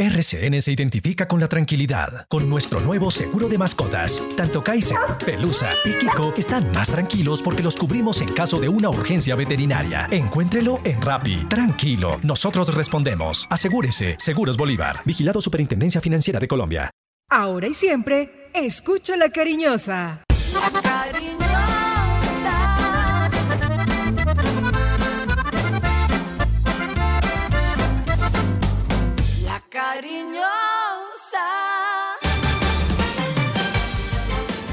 RCN se identifica con la tranquilidad. Con nuestro nuevo seguro de mascotas, tanto Kaiser, Pelusa y Kiko están más tranquilos porque los cubrimos en caso de una urgencia veterinaria. Encuéntrelo en Rappi. Tranquilo, nosotros respondemos. Asegúrese, Seguros Bolívar. Vigilado Superintendencia Financiera de Colombia. Ahora y siempre, escucho la cariñosa. La cariñosa. cariñosa.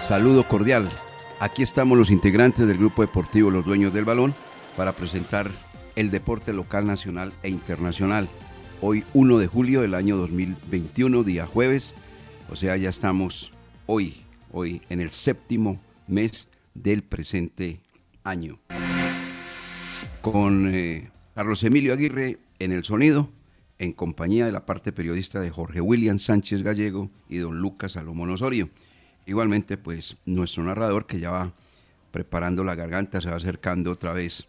Saludo cordial. Aquí estamos los integrantes del grupo deportivo Los Dueños del Balón para presentar el deporte local, nacional e internacional. Hoy 1 de julio del año 2021, día jueves, o sea, ya estamos hoy, hoy en el séptimo mes del presente año. Con eh, Carlos Emilio Aguirre en el sonido, en compañía de la parte periodista de Jorge William Sánchez Gallego y don Lucas Salomón Osorio. Igualmente, pues nuestro narrador que ya va preparando la garganta, se va acercando otra vez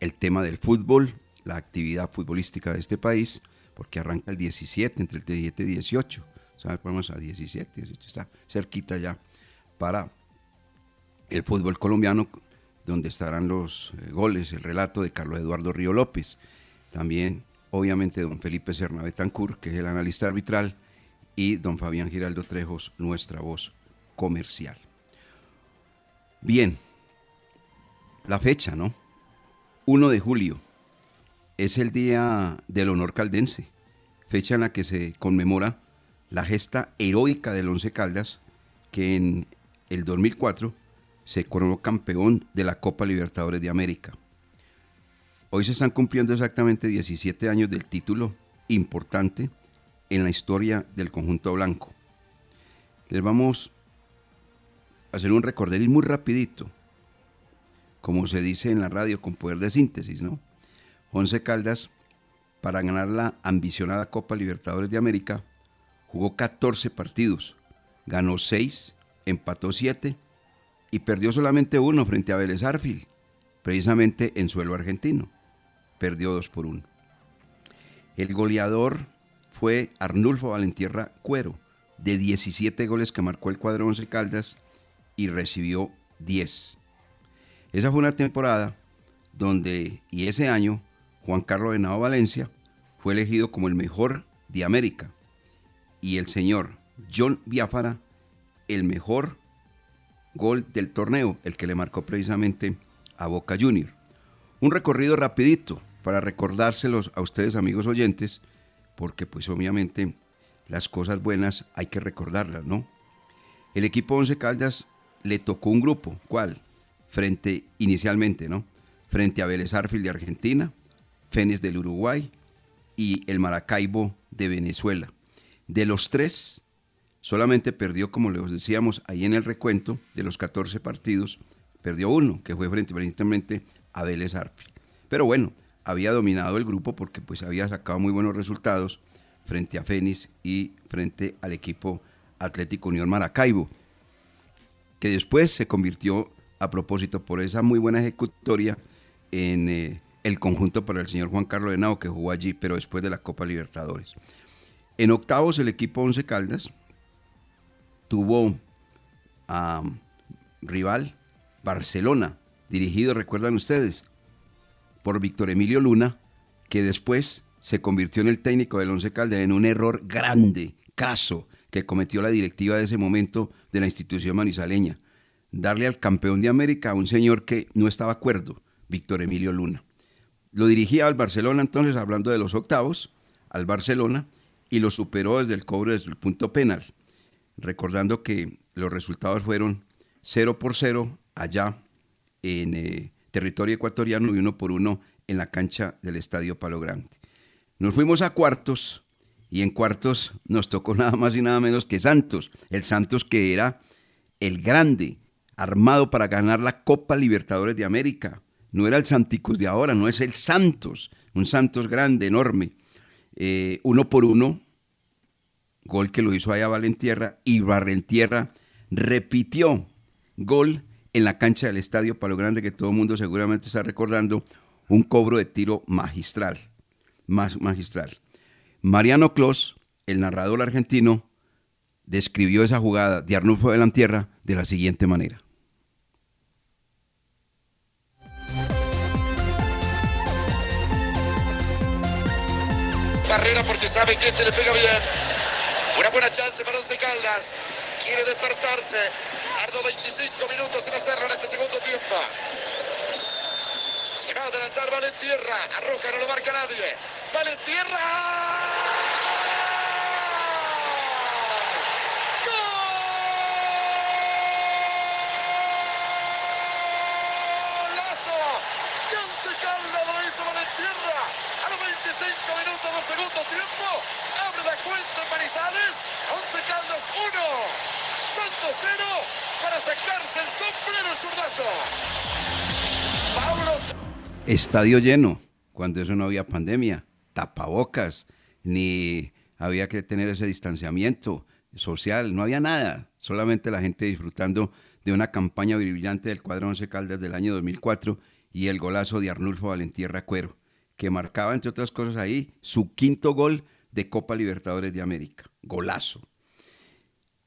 el tema del fútbol, la actividad futbolística de este país, porque arranca el 17, entre el 17 y 18. ¿Sabes? Vamos a 17, 18, está cerquita ya para el fútbol colombiano, donde estarán los eh, goles, el relato de Carlos Eduardo Río López. También, obviamente, don Felipe Serna Betancur, que es el analista arbitral, y don Fabián Giraldo Trejos, nuestra voz comercial. Bien, la fecha, ¿no? 1 de julio es el Día del Honor Caldense, fecha en la que se conmemora la gesta heroica del Once Caldas, que en el 2004 se coronó campeón de la Copa Libertadores de América. Hoy se están cumpliendo exactamente 17 años del título importante en la historia del conjunto blanco. Les vamos hacer un recorderis muy rapidito, como se dice en la radio con poder de síntesis, ¿no? Once Caldas, para ganar la ambicionada Copa Libertadores de América, jugó 14 partidos, ganó 6, empató 7 y perdió solamente uno frente a Vélez Arfil, precisamente en suelo argentino. Perdió 2 por 1. El goleador fue Arnulfo Valentierra Cuero, de 17 goles que marcó el cuadro Once Caldas y recibió 10. Esa fue una temporada donde, y ese año, Juan Carlos Venado Valencia fue elegido como el mejor de América y el señor John Biafara el mejor gol del torneo, el que le marcó precisamente a Boca Junior. Un recorrido rapidito para recordárselos a ustedes amigos oyentes, porque pues obviamente las cosas buenas hay que recordarlas, ¿no? El equipo Once Caldas le tocó un grupo, ¿cuál? Frente, inicialmente, ¿no? Frente a Vélez Arfil de Argentina, Fénix del Uruguay y el Maracaibo de Venezuela. De los tres, Solamente perdió, como les decíamos ahí en el recuento de los 14 partidos, perdió uno, que fue frente a Vélez Arfi. Pero bueno, había dominado el grupo porque pues había sacado muy buenos resultados frente a Fénix y frente al equipo Atlético Unión Maracaibo, que después se convirtió a propósito por esa muy buena ejecutoria en eh, el conjunto para el señor Juan Carlos Henao que jugó allí, pero después de la Copa Libertadores. En octavos el equipo Once Caldas tuvo a rival Barcelona, dirigido, recuerdan ustedes, por Víctor Emilio Luna, que después se convirtió en el técnico del Once Caldas en un error grande, caso, que cometió la directiva de ese momento de la institución manizaleña. Darle al campeón de América a un señor que no estaba acuerdo, Víctor Emilio Luna. Lo dirigía al Barcelona entonces, hablando de los octavos, al Barcelona, y lo superó desde el cobro desde el punto penal. Recordando que los resultados fueron 0 por 0 allá en eh, territorio ecuatoriano y uno por uno en la cancha del Estadio Palo Grande. Nos fuimos a cuartos y en cuartos nos tocó nada más y nada menos que Santos, el Santos que era el grande, armado para ganar la Copa Libertadores de América. No era el Santicos de ahora, no es el Santos, un Santos grande, enorme. Eh, uno por uno, gol que lo hizo allá Valentierra y Barrentierra repitió gol en la cancha del estadio Palo Grande, que todo el mundo seguramente está recordando, un cobro de tiro magistral, más magistral. Mariano Clos, el narrador argentino, describió esa jugada de Arnulfo de la Tierra de la siguiente manera. Carrera porque sabe que este le pega bien. Una buena chance para Once Caldas. Quiere despertarse. Tardó 25 minutos en hacerlo en este segundo tiempo. Se va a adelantar Valentierra. Arroja, no lo marca nadie. Valentierra 5 minutos del segundo tiempo. Abre la cuenta Manizales. 11 Caldas 1. Santos 0 para sacarse el sombrero el zurdazo. Pablo... Estadio lleno, cuando eso no había pandemia, tapabocas, ni había que tener ese distanciamiento social, no había nada, solamente la gente disfrutando de una campaña brillante del cuadro 11 Caldas del año 2004 y el golazo de Arnulfo Valentierra Cuero que marcaba, entre otras cosas, ahí su quinto gol de Copa Libertadores de América. Golazo.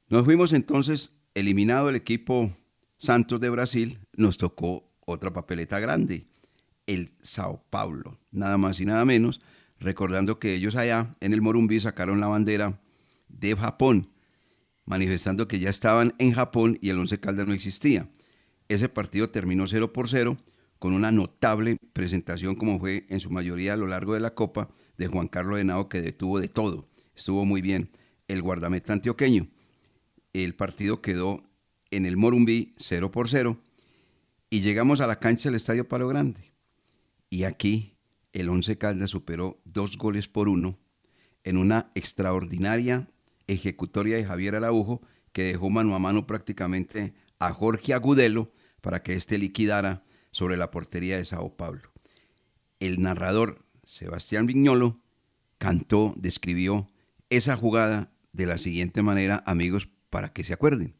Nos fuimos entonces, eliminado el equipo Santos de Brasil, nos tocó otra papeleta grande, el Sao Paulo, nada más y nada menos, recordando que ellos allá en el Morumbi sacaron la bandera de Japón, manifestando que ya estaban en Japón y el Once Caldas no existía. Ese partido terminó 0 por 0 con una notable presentación como fue en su mayoría a lo largo de la Copa de Juan Carlos Henao que detuvo de todo. Estuvo muy bien el guardameta antioqueño. El partido quedó en el Morumbí 0 por 0 y llegamos a la cancha del Estadio Palo Grande. Y aquí el Once Caldas superó dos goles por uno en una extraordinaria ejecutoria de Javier Araujo que dejó mano a mano prácticamente a Jorge Agudelo para que éste liquidara sobre la portería de Sao Paulo. El narrador Sebastián Viñolo cantó, describió esa jugada de la siguiente manera, amigos, para que se acuerden.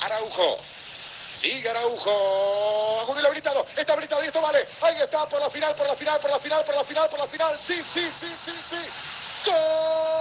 Araujo. Sigue Araujo. Agudelo habilitado. Está habilitado y esto vale. Ahí está por la final, por la final, por la final, por la final, por la final. Sí, sí, sí, sí, sí. ¡Gol!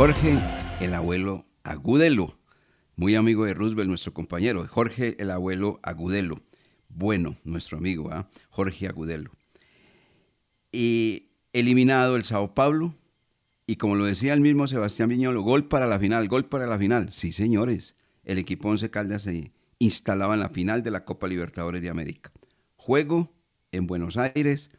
Jorge, el abuelo Agudelo, muy amigo de Roosevelt, nuestro compañero, Jorge el abuelo Agudelo. Bueno, nuestro amigo, ¿ah? Jorge Agudelo. Y eliminado el Sao Paulo, y como lo decía el mismo Sebastián Viñolo, gol para la final, gol para la final. Sí, señores, el equipo Once Caldas se instalaba en la final de la Copa Libertadores de América. Juego en Buenos Aires,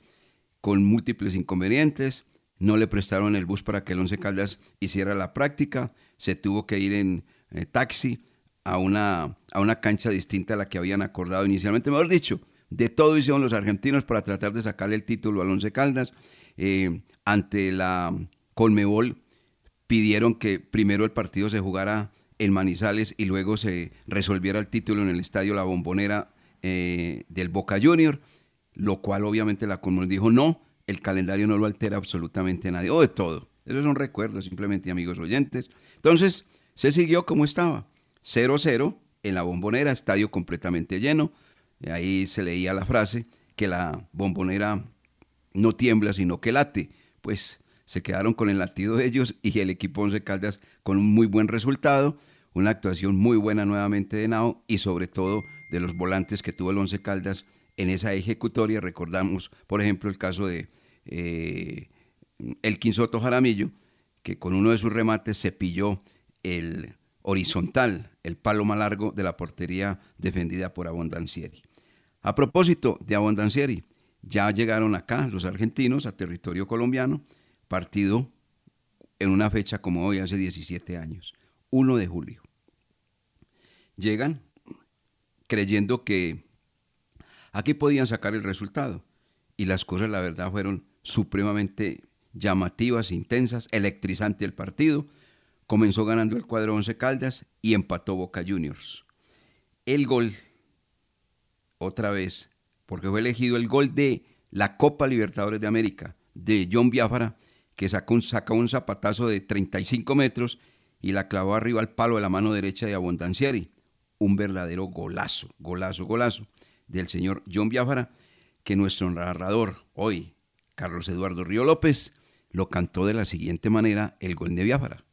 con múltiples inconvenientes, no le prestaron el bus para que el Once Caldas hiciera la práctica, se tuvo que ir en eh, taxi a una, a una cancha distinta a la que habían acordado inicialmente. Mejor dicho, de todo hicieron los argentinos para tratar de sacarle el título al Once Caldas. Eh, ante la Colmebol pidieron que primero el partido se jugara en Manizales y luego se resolviera el título en el estadio La Bombonera eh, del Boca Junior, lo cual obviamente la Colmebol dijo no, el calendario no lo altera absolutamente nadie, o de todo. Esos son recuerdos simplemente, amigos oyentes. Entonces, se siguió como estaba, 0-0 en la bombonera, estadio completamente lleno. Ahí se leía la frase que la bombonera no tiembla, sino que late. Pues se quedaron con el latido de ellos y el equipo Once Caldas con un muy buen resultado, una actuación muy buena nuevamente de Nao y sobre todo de los volantes que tuvo el Once Caldas en esa ejecutoria. Recordamos, por ejemplo, el caso de eh, el Quinsoto Jaramillo, que con uno de sus remates se pilló el horizontal, el palo más largo de la portería defendida por Abondancieri. A propósito de Abondancieri, ya llegaron acá los argentinos a territorio colombiano, partido en una fecha como hoy, hace 17 años, 1 de julio. Llegan creyendo que aquí podían sacar el resultado y las cosas, la verdad, fueron supremamente llamativas, intensas, electrizante el partido. Comenzó ganando el cuadro 11 Caldas y empató Boca Juniors. El gol, otra vez, porque fue elegido el gol de la Copa Libertadores de América, de John Biafara, que sacó un, un zapatazo de 35 metros y la clavó arriba al palo de la mano derecha de Abondancieri. Un verdadero golazo, golazo, golazo del señor John Biafara, que nuestro narrador hoy, Carlos Eduardo Río López, lo cantó de la siguiente manera el gol de Biafara.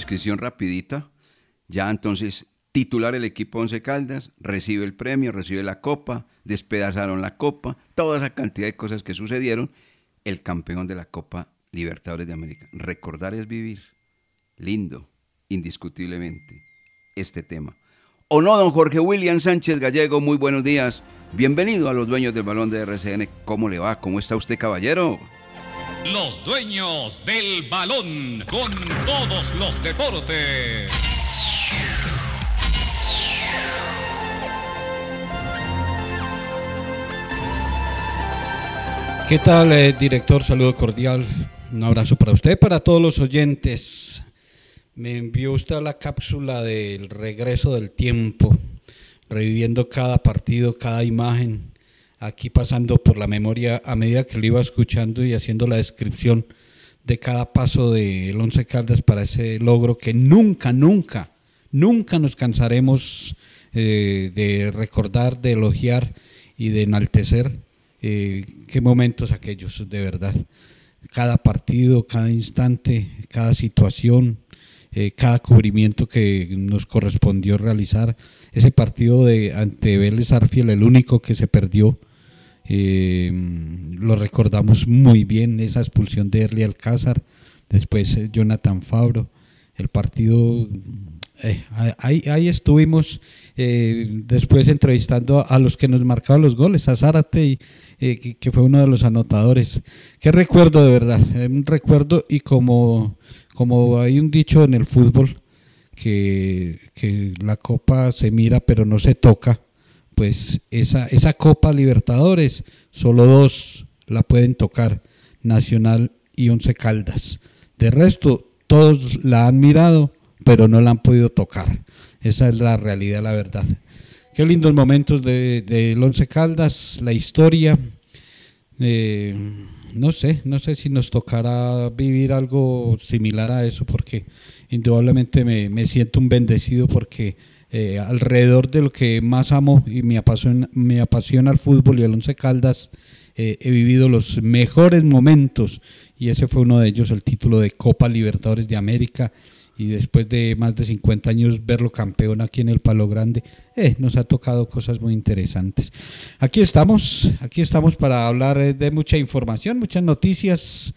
Descripción rapidita. Ya entonces titular el equipo Once Caldas, recibe el premio, recibe la copa, despedazaron la copa, toda esa cantidad de cosas que sucedieron. El campeón de la Copa Libertadores de América. Recordar es vivir. Lindo, indiscutiblemente, este tema. ¿O no, don Jorge William Sánchez Gallego? Muy buenos días. Bienvenido a los dueños del balón de RCN. ¿Cómo le va? ¿Cómo está usted, caballero? Los dueños del balón con todos los deportes. ¿Qué tal, eh, director? Saludo cordial. Un abrazo para usted, para todos los oyentes. Me envió usted la cápsula del regreso del tiempo, reviviendo cada partido, cada imagen aquí pasando por la memoria a medida que lo iba escuchando y haciendo la descripción de cada paso del Once Caldas para ese logro que nunca, nunca, nunca nos cansaremos eh, de recordar, de elogiar y de enaltecer eh, qué momentos aquellos, de verdad. Cada partido, cada instante, cada situación, eh, cada cubrimiento que nos correspondió realizar. Ese partido de ante Vélez Arfiel, el único que se perdió, eh, lo recordamos muy bien, esa expulsión de Erly Alcázar, después eh, Jonathan Fabro, el partido, eh, ahí, ahí, estuvimos después entrevistando a los que nos marcaban los goles, a Zárate, que, que, fue uno de los anotadores. Qué recuerdo de verdad, un recuerdo y como, como hay un dicho en el fútbol, que, que la copa se mira pero no se toca, pues esa, esa Copa Libertadores, solo dos la pueden tocar, Nacional y Once Caldas. De resto, todos la han mirado, pero no la han podido tocar. Esa es la realidad, la verdad. Qué lindos momentos del de, Once Caldas, la historia. Eh, no sé, no sé si nos tocará vivir algo similar a eso, porque indudablemente me, siento un bendecido porque eh, alrededor de lo que más amo y me apasiona, me apasiona el fútbol y el Once Caldas, eh, he vivido los mejores momentos y ese fue uno de ellos, el título de Copa Libertadores de América y después de más de 50 años verlo campeón aquí en el Palo Grande, eh, nos ha tocado cosas muy interesantes. Aquí estamos, aquí estamos para hablar eh, de mucha información, muchas noticias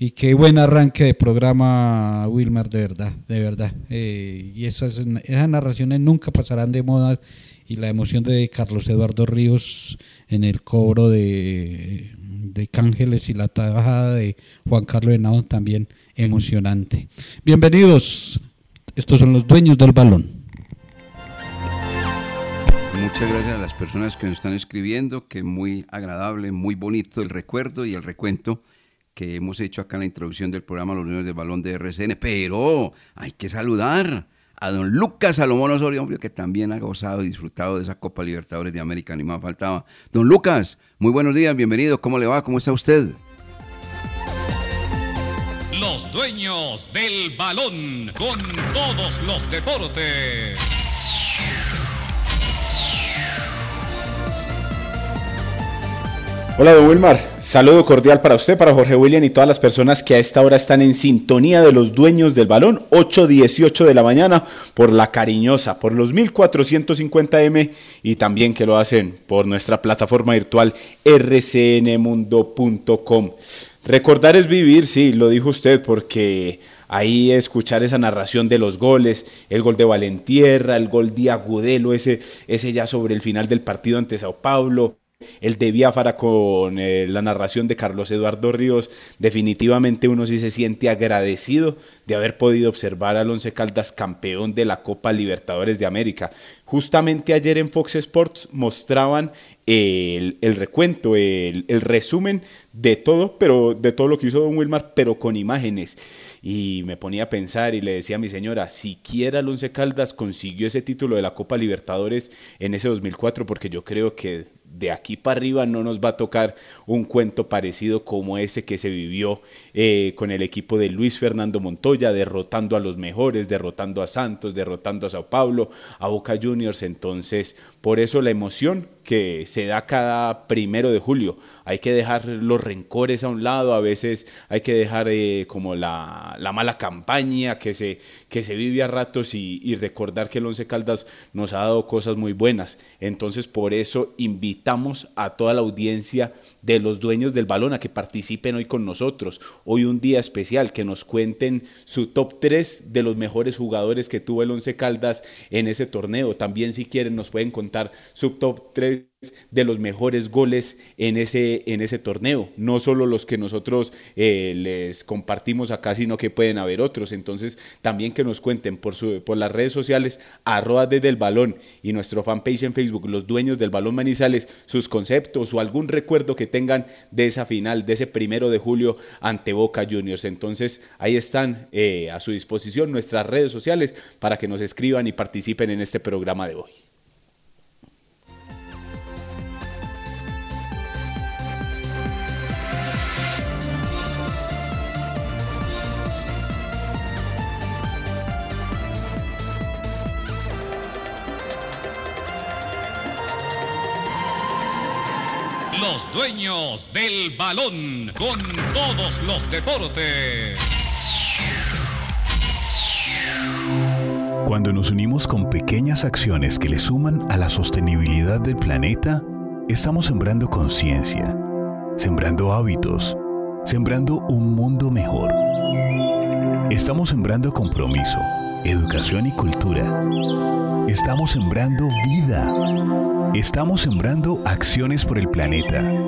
y qué buen arranque de programa, Wilmar, de verdad, de verdad. Eh, y esas, narraciones nunca pasarán de moda y la emoción de Carlos Eduardo Ríos en el cobro de, de Cángeles y la tajada de Juan Carlos Henao también emocionante. Bienvenidos, estos son los dueños del balón. Muchas gracias a las personas que nos están escribiendo, que muy agradable, muy bonito el recuerdo y el recuento que hemos hecho acá en la introducción del programa Los Dueños del Balón de RCN. Pero hay que saludar a don Lucas Salomón Osorio, hombre, que también ha gozado y disfrutado de esa Copa Libertadores de América, ni más faltaba. Don Lucas, muy buenos días, bienvenido, ¿cómo le va? ¿Cómo está usted? Los dueños del balón con todos los deportes. Hola, don Wilmar. Saludo cordial para usted, para Jorge William y todas las personas que a esta hora están en sintonía de los dueños del balón. 8.18 de la mañana por La Cariñosa, por los 1450M y también que lo hacen por nuestra plataforma virtual rcnmundo.com. Recordar es vivir, sí, lo dijo usted, porque ahí escuchar esa narración de los goles, el gol de Valentierra, el gol de Agudelo, ese, ese ya sobre el final del partido ante Sao Paulo, el de Biafara con eh, la narración de Carlos Eduardo Ríos, definitivamente uno sí se siente agradecido de haber podido observar al Once Caldas campeón de la Copa Libertadores de América. Justamente ayer en Fox Sports mostraban el, recuento, el, el, resumen de todo, pero de todo lo que hizo Don Wilmar, pero con imágenes. Y me ponía a pensar y le decía a mi señora, siquiera el Once Caldas consiguió ese título de la Copa Libertadores en ese 2004, porque yo creo que de aquí para arriba no nos va a tocar un cuento parecido como ese que se vivió eh, con el equipo de Luis Fernando Montoya, derrotando a los mejores, derrotando a Santos, derrotando a Sao Paulo, a Boca Juniors. Entonces, por eso la emoción que se da cada primero de julio. Hay que dejar los rencores a un lado, a veces hay que dejar eh, como la, mala campaña que se, que se vive a ratos y, recordar que el Once Caldas nos ha dado cosas muy buenas. Entonces por eso invitamos a toda la audiencia de los dueños del balón a que participen hoy con nosotros. Hoy un día especial, que nos cuenten su top 3 de los mejores jugadores que tuvo el Once Caldas en ese torneo. También si quieren nos pueden contar su top 3 de los mejores goles en ese, en ese torneo, no solo los que nosotros eh, les compartimos acá, sino que pueden haber otros. Entonces, también que nos cuenten por, su, por las redes sociales, arroba desde el balón y nuestro fanpage en Facebook, los dueños del balón Manizales, sus conceptos o algún recuerdo que tengan de esa final, de ese primero de julio ante Boca Juniors. Entonces, ahí están eh, a su disposición nuestras redes sociales para que nos escriban y participen en este programa de hoy. Dueños del balón con todos los deportes. Cuando nos unimos con pequeñas acciones que le suman a la sostenibilidad del planeta, estamos sembrando conciencia, sembrando hábitos, sembrando un mundo mejor. Estamos sembrando compromiso, educación y cultura. Estamos sembrando vida. Estamos sembrando acciones por el planeta.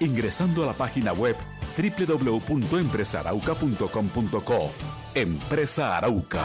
ingresando a la página web www.empresarauca.com.co. Empresa Arauca.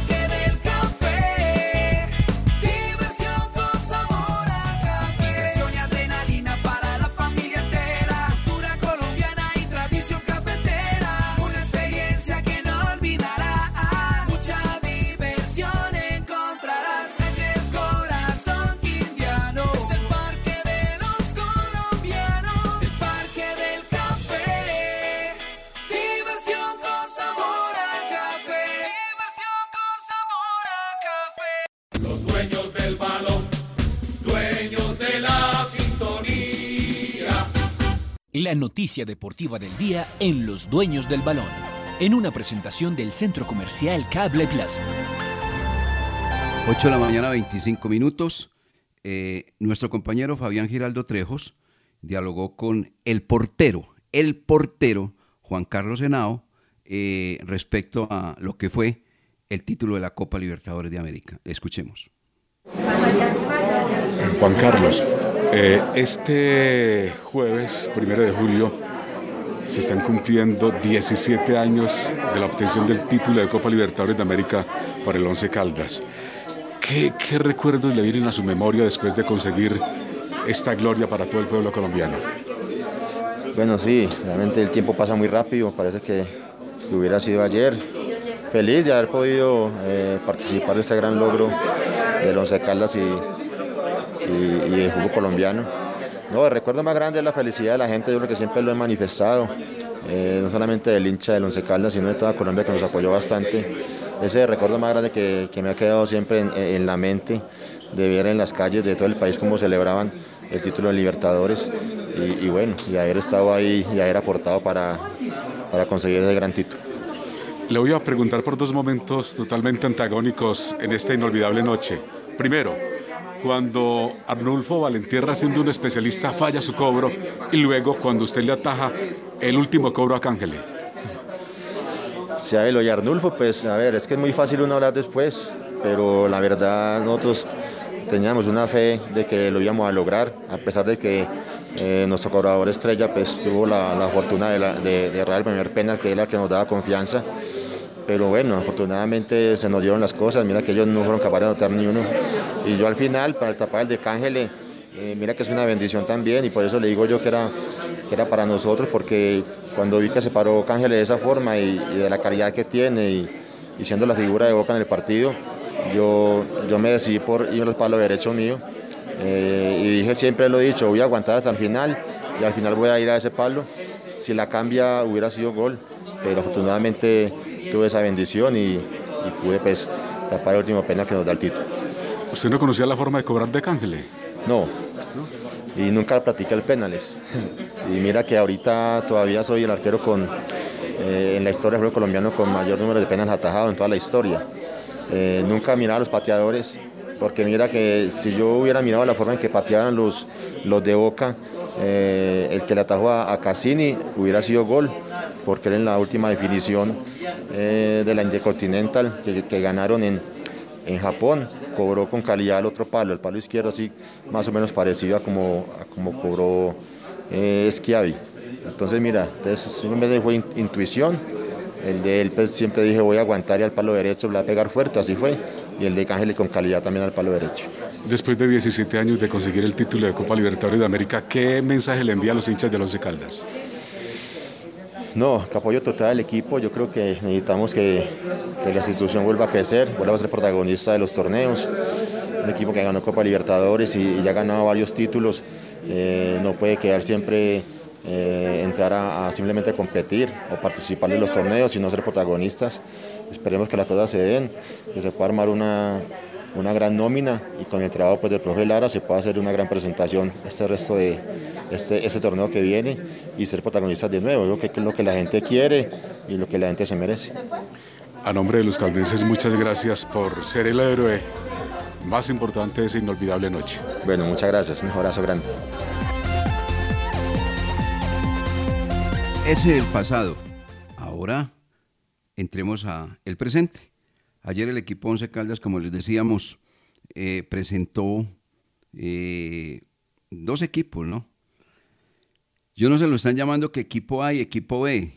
La noticia deportiva del día en Los Dueños del Balón, en una presentación del Centro Comercial Cable Plaza. 8 de la mañana, 25 minutos. Eh, nuestro compañero Fabián Giraldo Trejos dialogó con el portero, el portero Juan Carlos Henao, eh, respecto a lo que fue el título de la Copa Libertadores de América. Escuchemos. Juan Carlos, eh, este jueves, primero de julio, se están cumpliendo 17 años de la obtención del título de Copa Libertadores de América por el Once Caldas. ¿Qué, recuerdos le vienen a su memoria después de conseguir esta gloria para todo el pueblo colombiano? Bueno, sí, realmente el tiempo pasa muy rápido, parece que, que hubiera sido ayer. Feliz de haber podido eh, participar de este gran logro del Once Caldas y, y, y del fútbol colombiano. No, el recuerdo más grande es la felicidad de la gente, yo creo que siempre lo he manifestado, eh, no solamente del hincha del Once Caldas, sino de toda Colombia que nos apoyó bastante. Ese recuerdo más grande que, que me ha quedado siempre en, en la mente, de ver en las calles de todo el país cómo celebraban el título de Libertadores y, y bueno, y haber estado ahí y haber aportado para, para conseguir ese gran título. Le voy a preguntar por dos momentos totalmente antagónicos en esta inolvidable noche. Primero, cuando Arnulfo Valentierra, siendo un especialista, falla su cobro y luego cuando usted le ataja el último cobro a Cángele. Si a y Arnulfo, pues a ver, es que es muy fácil uno hablar después, pero la verdad nosotros teníamos una fe de que lo íbamos a lograr, a pesar de que eh, nuestro cobrador estrella pues tuvo la, la fortuna de, la, de, de errar el primer penal, que era el que nos daba confianza. Pero bueno, afortunadamente se nos dieron las cosas, mira que ellos no fueron capaces de anotar ni uno. Y yo al final, para el tapar el de Cángele, eh, mira que es una bendición también y por eso le digo yo que era, que era para nosotros, porque cuando vi que se paró Cángele de esa forma y, de la calidad que tiene y, siendo la figura de Boca en el partido, yo, yo me decidí por ir al palo derecho mío. Eh, y dije, siempre lo dicho, voy a aguantar hasta el final y al final voy a ir a ese palo. Si la cambia hubiera sido gol, pero afortunadamente tuve esa bendición y, y pude pues tapar el último penal que nos da el título. ¿Usted no conocía la forma de cobrar de Cángele? No, y nunca practiqué el penales. y mira que ahorita todavía soy el arquero con, eh, en la historia del colombiano con mayor número de penales atajados en toda la historia. Eh, nunca miraba a los pateadores, porque mira que si yo hubiera mirado la forma en que pateaban los, los de Boca, eh, el que le atajó a, a Cassini hubiera sido gol, porque era en la última definición eh, de la Intercontinental que, que ganaron en, en Japón, cobró con calidad el otro palo, el palo izquierdo así más o menos parecido a como, como cobró eh, Schiavi. Entonces mira, entonces simplemente fue in- intuición, el de él pues, siempre dije voy a aguantar y al palo derecho le voy a pegar fuerte, así fue, y el de Cángel con calidad también al palo derecho. Después de 17 años de conseguir el título de Copa Libertadores de América, ¿qué mensaje le envía a los hinchas de Once Caldas? No, que apoyo total al equipo. Yo creo que necesitamos que, la institución vuelva a crecer, vuelva a ser protagonista de los torneos. Un equipo que ganó Copa Libertadores y, ya ha ganado varios títulos. eh, no puede quedar siempre eh, entrar a, a simplemente competir o participar en los torneos, sino ser protagonistas. Esperemos que las cosas se den, que se pueda armar una, una gran nómina y con el trabajo pues, del profe Lara se pueda hacer una gran presentación este resto de este, este torneo que viene y ser protagonistas de nuevo. Yo creo que es lo que la gente quiere y lo que la gente se merece. A nombre de los caldenses, muchas gracias por ser el héroe más importante de esa inolvidable noche. Bueno, muchas gracias, un abrazo grande. Ese es el pasado. Ahora entremos a el presente. Ayer el equipo Once Caldas, como les decíamos, eh, presentó eh, dos equipos, ¿no? Yo no se lo están llamando que equipo A y equipo B,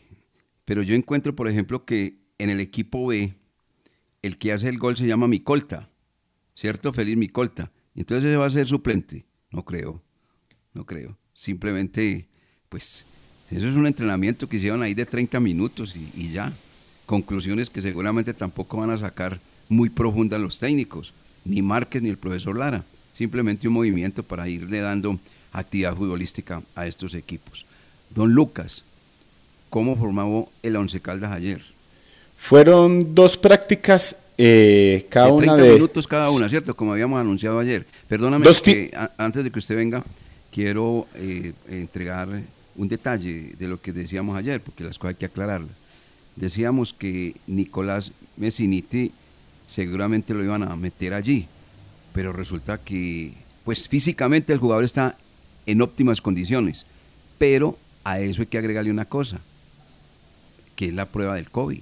pero yo encuentro, por ejemplo, que en el equipo B, el que hace el gol se llama Micolta, ¿cierto? Feliz Micolta. Entonces ese va a ser suplente. No creo, no creo. Simplemente, pues, eso es un entrenamiento que hicieron ahí de 30 minutos y ya. Conclusiones que seguramente tampoco van a sacar muy profundas los técnicos, ni Márquez ni el profesor Lara. Simplemente un movimiento para irle dando actividad futbolística a estos equipos. Don Lucas, ¿cómo formaba el Once Caldas ayer? Fueron dos prácticas, eh, cada de una 30 de... minutos cada una, ¿cierto? Como habíamos anunciado ayer. Perdóname, Dos que antes de que usted venga, quiero eh, entregar un detalle de lo que decíamos ayer, porque las cosas hay que aclararlas. Decíamos que Nicolás Messiniti seguramente lo iban a meter allí, pero resulta que, pues físicamente el jugador está en óptimas condiciones, pero a eso hay que agregarle una cosa, que es la prueba del COVID.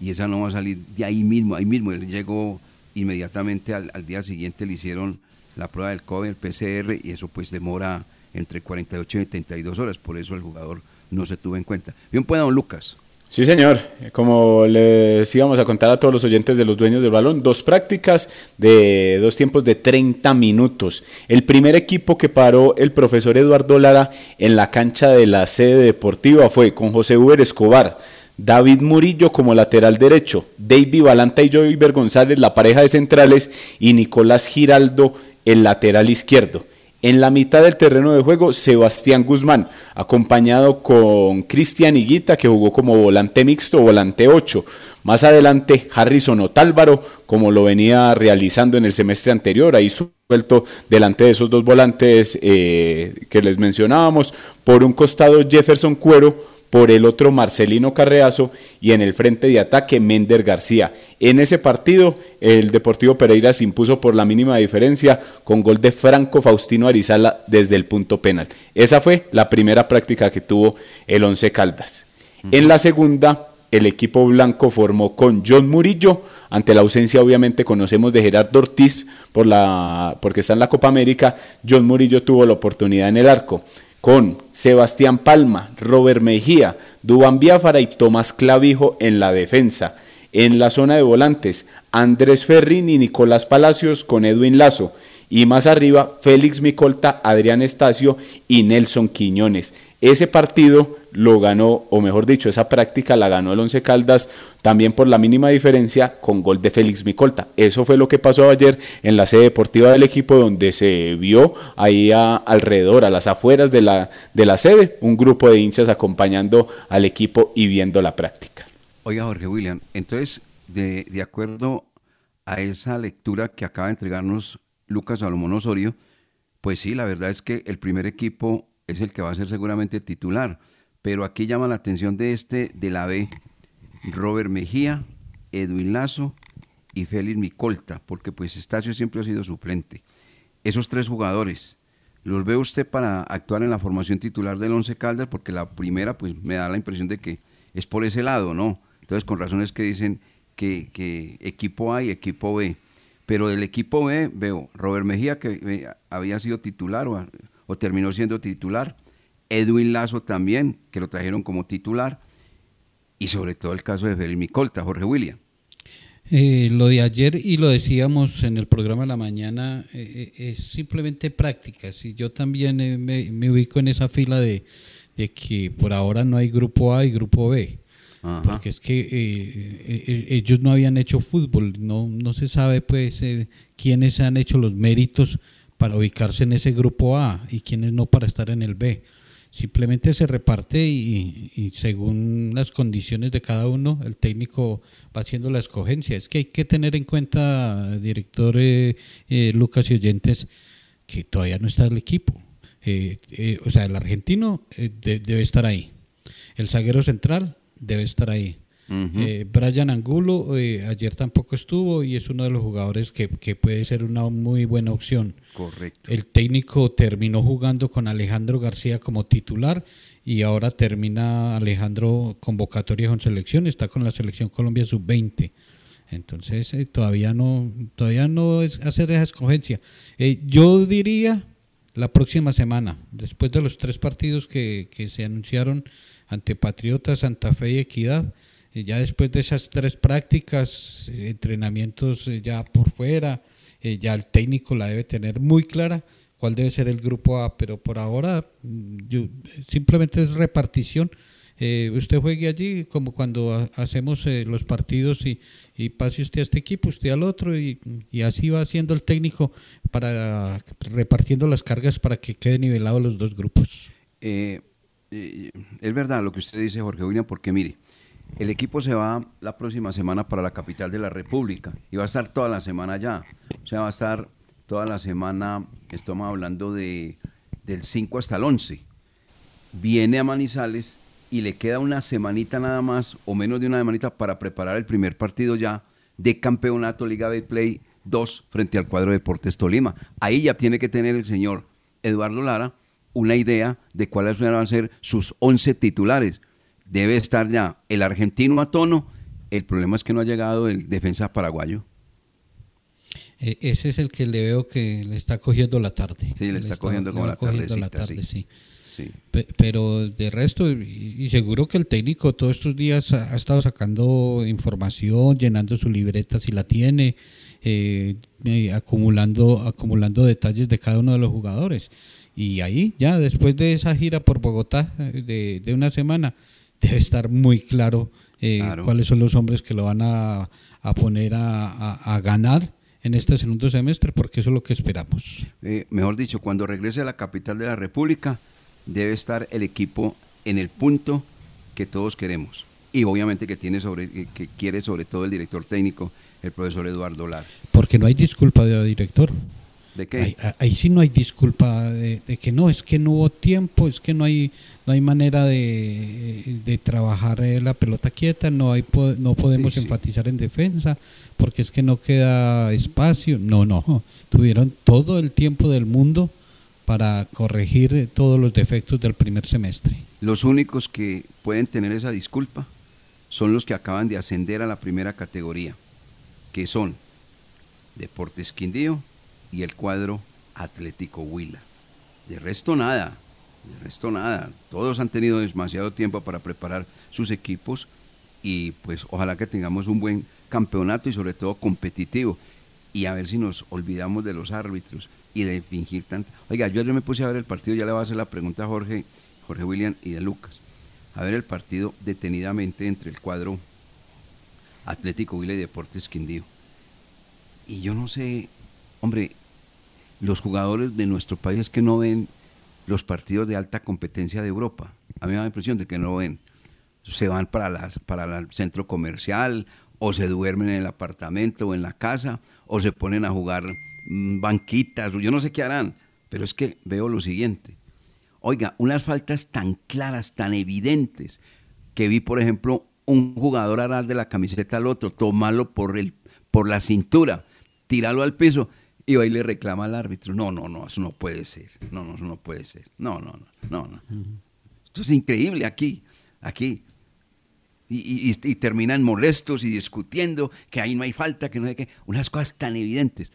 Y esa no va a salir de ahí mismo, ahí mismo. Él llegó inmediatamente al, al día siguiente, le hicieron la prueba del COVID, el PCR, y eso pues demora entre 48 y 72 horas. Por eso el jugador no se tuvo en cuenta. Bien, pues, don Lucas. Sí, señor. Como les íbamos a contar a todos los oyentes de los dueños del balón, dos prácticas de dos tiempos de 30 minutos. El primer equipo que paró el profesor Eduardo Lara en la cancha de la sede deportiva fue con José Uber Escobar, David Murillo como lateral derecho, David Balanta y Joyver González, la pareja de centrales, y Nicolás Giraldo, el lateral izquierdo. En la mitad del terreno de juego, Sebastián Guzmán, acompañado con Cristian Higuita, que jugó como volante mixto, volante 8. Más adelante, Harrison Otálvaro, como lo venía realizando en el semestre anterior, ahí suelto delante de esos dos volantes eh, que les mencionábamos. Por un costado, Jefferson Cuero, por el otro Marcelino Carreazo y en el frente de ataque Mender García. En ese partido el Deportivo Pereira se impuso por la mínima diferencia con gol de Franco Faustino Arizala desde el punto penal. Esa fue la primera práctica que tuvo el Once Caldas. En la segunda el equipo blanco formó con John Murillo, ante la ausencia obviamente conocemos de Gerardo Ortiz por la, porque está en la Copa América, John Murillo tuvo la oportunidad en el arco con Sebastián Palma, Robert Mejía, Dubán Biafara y Tomás Clavijo en la defensa. En la zona de volantes, Andrés Ferrín y Nicolás Palacios con Edwin Lazo. Y más arriba, Félix Micolta, Adrián Estacio y Nelson Quiñones. Ese partido lo ganó, o mejor dicho, esa práctica la ganó el Once Caldas también por la mínima diferencia con gol de Félix Micolta. Eso fue lo que pasó ayer en la sede deportiva del equipo donde se vio ahí alrededor, a las afueras de la, de la sede, un grupo de hinchas acompañando al equipo y viendo la práctica. Oiga, Jorge William, entonces, de, de acuerdo a esa lectura que acaba de entregarnos Lucas Salomón Osorio, pues sí, la verdad es que el primer equipo es el que va a ser seguramente titular. Pero aquí llama la atención de este, de la B, Robert Mejía, Edwin Lazo y Félix Micolta, porque pues Estacio siempre ha sido suplente. Esos tres jugadores, ¿los ve usted para actuar en la formación titular del Once Caldas? Porque la primera, pues me da la impresión de que es por ese lado, ¿no? Entonces, con razones que dicen que, que equipo A y equipo B. Pero del equipo B veo Robert Mejía, que eh, había sido titular o, o terminó siendo titular. Edwin Lazo también, que lo trajeron como titular. Y sobre todo el caso de Félix Micolta, Jorge William. Eh, lo de ayer y lo decíamos en el programa de la mañana eh, eh, es simplemente prácticas y yo también me, me ubico en esa fila de, de que por ahora no hay grupo A y grupo B. Ajá. Porque es que ellos no habían hecho fútbol, no, no se sabe pues quiénes han hecho los méritos para ubicarse en ese grupo A y quiénes no para estar en el B. Simplemente se reparte y, según las condiciones de cada uno, el técnico va haciendo la escogencia. Es que hay que tener en cuenta, director eh, eh, Lucas y oyentes, que todavía no está el equipo. Eh, o sea, el argentino de- debe estar ahí. El zaguero central debe estar ahí. Eh, Brian Angulo eh, ayer tampoco estuvo y es uno de los jugadores que, que puede ser una muy buena opción. Correcto. El técnico terminó jugando con Alejandro García como titular y ahora termina Alejandro convocatoria con selección, está con la selección Colombia sub-20. Entonces eh, todavía no todavía no es hacer esa escogencia. Yo diría la próxima semana, después de los tres partidos que, que se anunciaron ante Patriotas, Santa Fe y Equidad, ya después de esas tres prácticas, eh, entrenamientos eh, ya por fuera, eh, ya el técnico la debe tener muy clara cuál debe ser el grupo A, pero por ahora mm, simplemente es repartición. Eh, usted juegue allí como cuando ha- hacemos eh, los partidos y, y pase usted a este equipo, usted al otro y, y así va haciendo el técnico para repartiendo las cargas para que quede nivelado los dos grupos. Eh, eh, es verdad lo que usted dice, Jorge William, porque mire, el equipo se va la próxima semana para la capital de la República y va a estar toda la semana allá. O sea, va a estar toda la semana, estamos hablando de del 5 hasta el 11. Viene a Manizales y le queda una semanita nada más, o menos de una semanita, para preparar el primer partido ya de campeonato Liga Play 2 frente al cuadro Deportes Tolima. Ahí ya tiene que tener el señor Eduardo Lara una idea de cuáles van a ser sus 11 titulares. Debe estar ya el argentino a tono. El problema es que no ha llegado el defensa paraguayo. E- ese es el que le veo que le está cogiendo la tarde. Sí, le está cogiendo como la cogiendo la tarde, sí. sí. Sí. Pe- Pero de resto, y, seguro que el técnico todos estos días ha, ha estado sacando información, llenando su libreta si la tiene, eh, eh, acumulando, acumulando detalles de cada uno de los jugadores. Y ahí, ya después de esa gira por Bogotá eh, de, de una semana, debe estar muy claro, eh, Claro. cuáles son los hombres que lo van a, a poner a, a- a ganar en este segundo semestre, porque eso es lo que esperamos. Eh, mejor dicho, cuando regrese a la capital de la República, debe estar el equipo en el punto que todos queremos. Y obviamente que tiene sobre, que, que quiere sobre todo el director técnico, el profesor Eduardo Lara. Porque no hay disculpa de director. ¿De qué? Ahí, ahí sí no hay disculpa de, de que no, es que no hubo tiempo, es que no hay no hay manera de, de trabajar eh, la pelota quieta, no hay no podemos Sí, sí. enfatizar en defensa, porque es que no queda espacio. No, no, tuvieron todo el tiempo del mundo para corregir eh, todos los defectos del primer semestre. Los únicos que pueden tener esa disculpa son los que acaban de ascender a la primera categoría, que son Deportes Quindío y el cuadro Atlético Huila. De resto nada, de resto nada. Todos han tenido demasiado tiempo para preparar sus equipos y pues ojalá que tengamos un buen campeonato y sobre todo competitivo y a ver si nos olvidamos de los árbitros y de fingir tanto. Oiga, yo ayer me puse a ver el partido, ya le voy a hacer la pregunta a Jorge, Jorge William y a Lucas. A ver el partido detenidamente entre el cuadro Atlético Huila y Deportes Quindío. Y yo no sé, hombre, los jugadores de nuestro país que no ven los partidos de alta competencia de Europa. A mí me da la impresión de que no ven. Se van para, las, para el centro comercial o se duermen en el apartamento o en la casa o se ponen a jugar mm, banquitas o yo no sé qué harán. Pero es que veo lo siguiente. Oiga, unas faltas tan claras, tan evidentes, que vi, por ejemplo, un jugador arar de la camiseta al otro, tomarlo por, el, por la cintura, tirarlo al piso y va y le reclama al árbitro. No, no, no, eso no puede ser. No, no, eso no puede ser. No, no, no, no, no. Esto es increíble aquí, aquí. Y, y- y terminan molestos y discutiendo que ahí no hay falta, que no hay que. Unas cosas tan evidentes.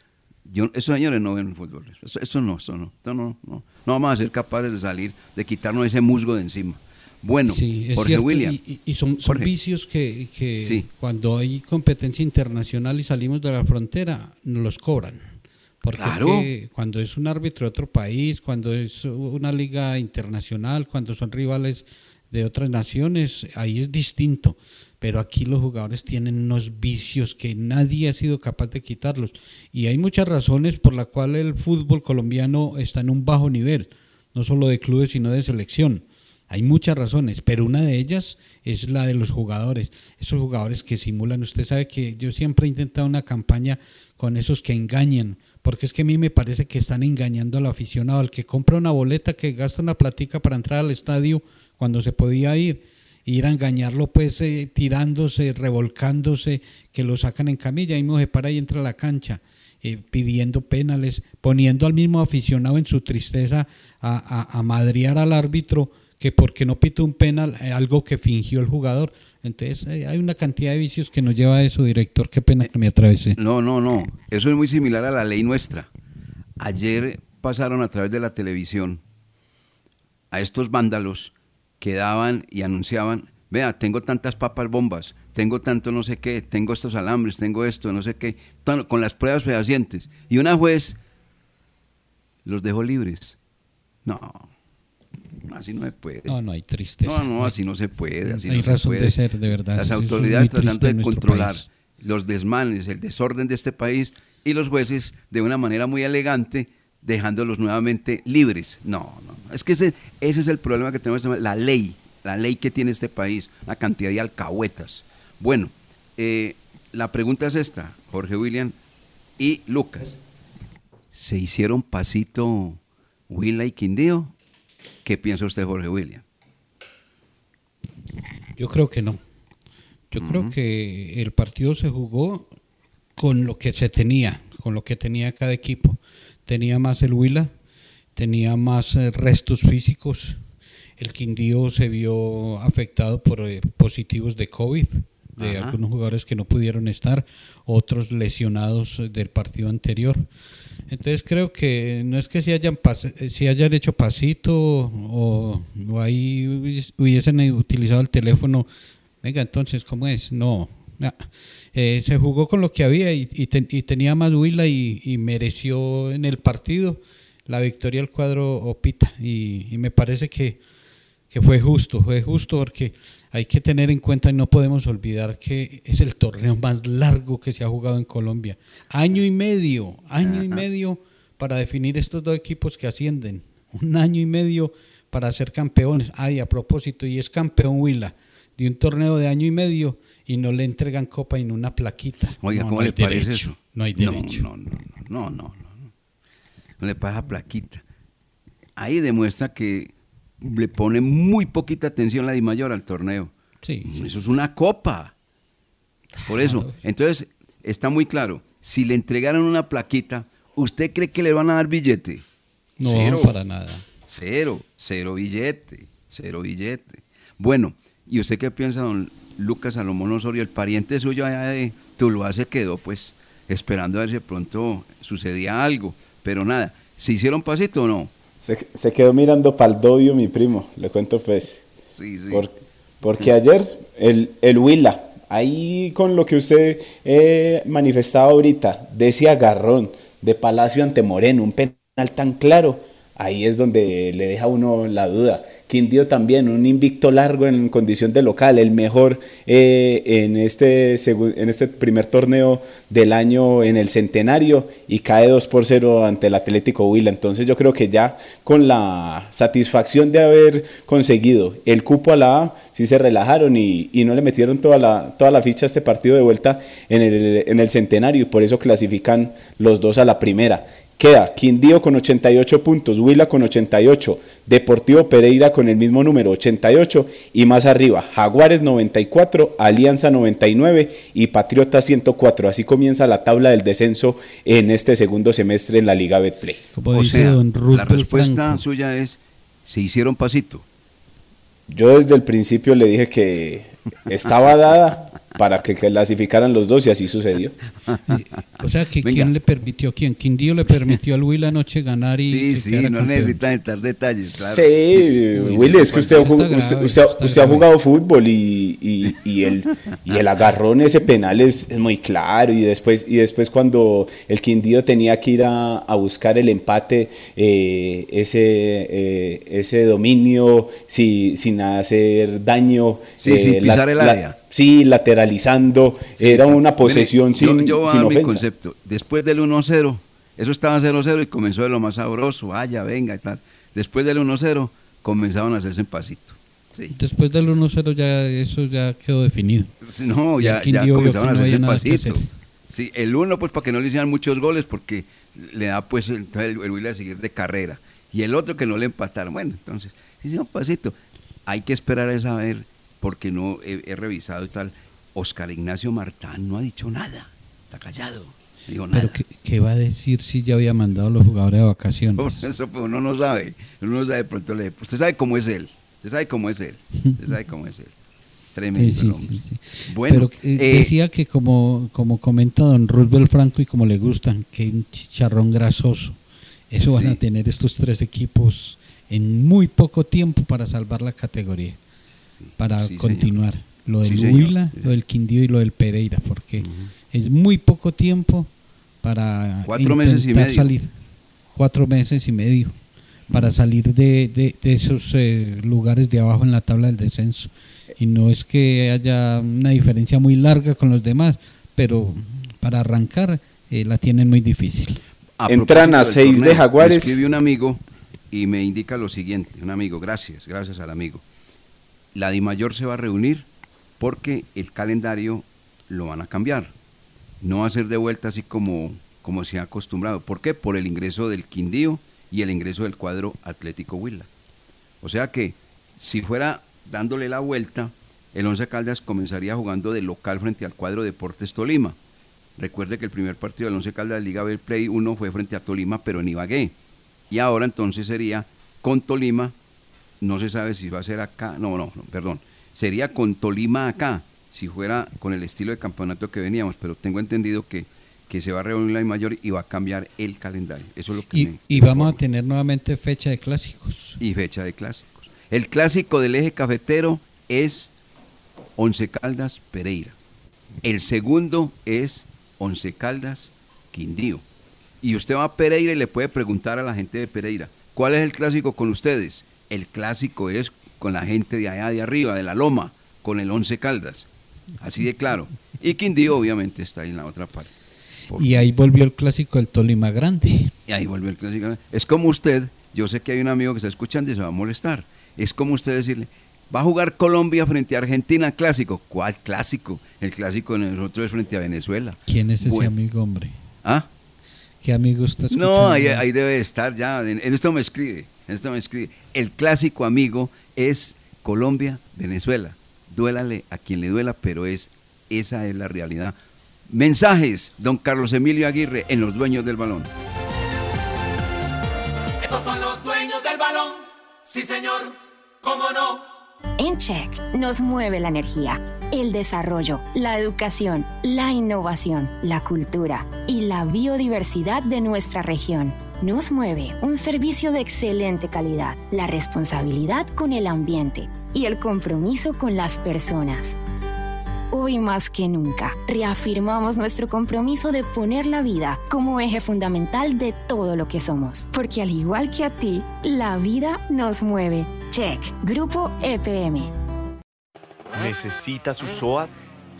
Yo, esos señores no ven fútbol. Eso, eso no, eso no. Esto no, no. No vamos a ser capaces de salir, de quitarnos ese musgo de encima. Bueno, Sí, Jorge cierto, William. Y, y- y son, son Jorge. vicios que, que Sí. cuando hay competencia internacional y salimos de la frontera, nos los cobran. Porque es Claro. que cuando es un árbitro de otro país, cuando es una liga internacional, cuando son rivales de otras naciones, ahí es distinto. Pero aquí los jugadores tienen unos vicios que nadie ha sido capaz de quitarlos. Y hay muchas razones por las cuales el fútbol colombiano está en un bajo nivel, no solo de clubes, sino de selección. Hay muchas razones, pero una de ellas es la de los jugadores. Esos jugadores que simulan. Usted sabe que yo siempre he intentado una campaña con esos que engañan, porque es que a mí me parece que están engañando al aficionado, al que compra una boleta, que gasta una platica para entrar al estadio cuando se podía ir, e ir a engañarlo pues eh, tirándose, revolcándose, que lo sacan en camilla, y mismo se para y entra a la cancha. eh, pidiendo penales, poniendo al mismo aficionado en su tristeza a, a, a madrear al árbitro que porque no pita un penal, eh, algo que fingió el jugador. Entonces eh, hay una cantidad de vicios que nos lleva a eso, director. Qué pena que me atravesé. No, no, no. Eso es muy similar a la ley nuestra. Ayer pasaron a través de la televisión a estos vándalos que daban y anunciaban, vea, tengo tantas papas bombas, tengo tanto no sé qué, tengo estos alambres, tengo esto, no sé qué, con las pruebas fehacientes. Y una juez los dejó libres. No, así no se puede. No, no, hay tristeza. No, no, así no se puede. Así Hay no se razón de puede. ser, de verdad. Las autoridades tratando de controlar país. los desmanes, el desorden de este país y los jueces de una manera muy elegante dejándolos nuevamente libres. No, no. Es que ese, ese es el problema que tenemos. La ley, la ley que tiene este país, la cantidad de alcahuetas. Bueno, eh, la pregunta es esta, Jorge William y Lucas. ¿Se hicieron pasito Willa y Quindío? ¿Qué piensa usted, Jorge William? Yo creo que no. Yo creo que el partido se jugó con lo que se tenía, con lo que tenía cada equipo. Tenía más el Huila, tenía más eh, restos físicos. El Quindío se vio afectado por eh, positivos de COVID, de Ajá. algunos jugadores que no pudieron estar, otros lesionados eh, del partido anterior. Entonces creo que no es que se hayan, eh, si hayan hecho pasito o, o ahí hubies- hubiesen utilizado el teléfono. Venga, entonces, ¿cómo es? No. eh, se jugó con lo que había y, y ten- y tenía más huila y, y mereció en el partido la victoria al cuadro Opita. Y me parece que, que fue justo, fue justo porque hay que tener en cuenta y no podemos olvidar que es el torneo más largo que se ha jugado en Colombia. Año y medio, año y medio para definir estos dos equipos que ascienden. Un año y medio para ser campeones. Ay, a propósito, y es campeón Huila de un torneo de año y medio y no le entregan copa no una plaquita. Oiga, No, ¿cómo no le parece derecho, eso? No hay No, derecho. No, no, no, no, no, no. No le pasa plaquita. Ahí demuestra que le pone muy poquita atención la Di Mayor al torneo. Sí, Eso es una copa. Por eso, entonces, está muy claro. Si le entregaron una plaquita, ¿usted cree que le van a dar billete? No, para nada. Cero, cero billete, cero billete. Bueno, ¿y usted qué piensa, don Lucas Salomón Osorio? El pariente suyo allá de Tuluá se quedó, pues, esperando a ver si pronto sucedía algo. Pero nada, ¿se hicieron pasito o no? Se, se quedó mirando Paldovio, mi primo, le cuento pues. Sí, sí. Por- Porque ayer el, el Huila, ahí con lo que usted eh, manifestaba ahorita, de ese agarrón de Palacio ante Moreno, un penal tan claro, ahí es donde le deja a uno la duda. Quindío también, un invicto largo en condición de local, el mejor eh, en, este en este primer torneo del año en el centenario y cae 2 por 0 ante el Atlético Huila. Entonces yo creo que ya con la satisfacción de haber conseguido el cupo a la A, sí se relajaron y, y no le metieron toda la, toda la ficha a este partido de vuelta en el, en el centenario y por eso clasifican los dos a la primera. Queda Quindío con 88 puntos, Huila con 88, Deportivo Pereira con el mismo número 88 y más arriba Jaguares 94, Alianza 99 y Patriota 104. Así comienza la tabla del descenso en este segundo semestre en la Liga Betplay. O sea, la respuesta suya es, se hicieron pasito. Yo desde el principio le dije que estaba dada para que clasificaran los dos y así sucedió. O sea, que ¿quién le permitió? ¿Quién? Quindío le permitió al Huila anoche ganar y Sí, sí, no campeón. necesitan entrar detalles, claro. Sí, Willy, es que usted, usted, usted ha- usted ha jugado fútbol y, y- y el, y el agarrón, ese penal es, es muy claro. Y después, y después cuando el Quindío tenía que ir a, a buscar el empate, eh, ese, eh, ese dominio si- sin hacer daño. Sí, eh, sin pisar el área. Sí, lateralizando. era una posesión Mire, yo- sin, yo, a sin mi concepto. Después del 1-0, eso estaba 0-0 y comenzó de lo más sabroso, vaya, venga y tal. Después del 1-0, comenzaron a hacerse en pasito. Sí. Después del 1-0 ya eso ya quedó definido. No, ya, ya comenzaron a no hacerse en que pasito. hacer. Sí, el uno, pues para que no le hicieran muchos goles, porque le da pues el, entonces el, a seguir de carrera. Y el otro que no le empataron. Bueno, entonces, sí, sí, un pasito. Hay que esperar a saber, porque no he, he revisado y tal. Oscar Ignacio Martán no ha dicho nada. Está callado. Nada. Pero ¿qué, qué va a decir si ya había mandado a los jugadores de vacaciones? Eso pues, uno no sabe. Uno no sabe, de pronto le. Usted sabe cómo es él. Usted sabe cómo es él. Usted sabe cómo es él. Tremendo Sí. Bueno, Pero eh, eh, decía que como, como comenta don Roosevelt Franco y como le gustan, que un chicharrón grasoso. Eso van a tener estos tres equipos en muy poco tiempo para salvar la categoría, para sí, continuar. Lo del Sí. Huila, lo del Quindío y lo del Pereira, porque es muy poco tiempo para Cuatro meses y medio. salir. Cuatro meses y medio para salir de, de- de esos eh, lugares de abajo en la tabla del descenso. Y no es que haya una diferencia muy larga con los demás, pero para arrancar eh, la tienen muy difícil. A Entran a seis de Jaguares. Escribe un amigo y me indica lo siguiente, un amigo, gracias, gracias al amigo. La DIMAYOR se va a reunir porque el calendario lo van a cambiar. No va a ser de vuelta así como, como se ha acostumbrado. ¿Por qué? Por el ingreso del Quindío y el ingreso del cuadro Atlético Huila. O sea que si fuera dándole la vuelta, el Once Caldas comenzaría jugando de local frente al cuadro Deportes Tolima. Recuerde que el primer partido del Once Caldas de Liga B Play 1 fue frente a Tolima, pero en Ibagué. Y ahora entonces sería con Tolima, no se sabe si va a ser acá, no, no, no, perdón, sería con Tolima acá, si fuera con el estilo de campeonato que veníamos, pero tengo entendido que, que se va a reunir la mayor y va a cambiar el calendario. Eso es lo que Y, me- y vamos a tener nuevamente fecha de clásicos. y fecha de clásicos. El clásico del eje cafetero es Once Caldas Pereira. El segundo es Once Caldas Quindío. Y usted va a Pereira y le puede preguntar a la gente de Pereira, ¿cuál es el clásico con ustedes? El clásico es con la gente de allá de arriba, de la Loma, con el Once Caldas. Así de claro. Y Quindío obviamente está ahí en la otra parte. Y ahí volvió el clásico del Tolima Grande. Y ahí vuelve el clásico. Es como usted, yo sé que hay un amigo que está escuchando y se va a molestar. Es como usted decirle, va a jugar Colombia frente a Argentina clásico. ¿Cuál clásico? El clásico de nosotros es frente a Venezuela. ¿Quién es ese Bueno. amigo, hombre? ¿Ah? ¿Qué amigo está escuchando? No, ahí, ahí debe estar ya. En, en esto me escribe. En esto me escribe. El clásico amigo es Colombia, Venezuela. Duélale a quien le duela, pero es esa es la realidad. Mensajes, don Carlos Emilio Aguirre, en Los Dueños del Balón. Estos son los dueños del balón. Sí, señor. ¿Cómo no? En Check nos mueve la energía, el desarrollo, la educación, la innovación, la cultura y la biodiversidad de nuestra región. Nos mueve un servicio de excelente calidad, la responsabilidad con el ambiente y el compromiso con las personas. Hoy más que nunca, reafirmamos nuestro compromiso de poner la vida como eje fundamental de todo lo que somos, porque al igual que a ti, la vida nos mueve. Check, Grupo EPM. ¿Necesita su SOAT?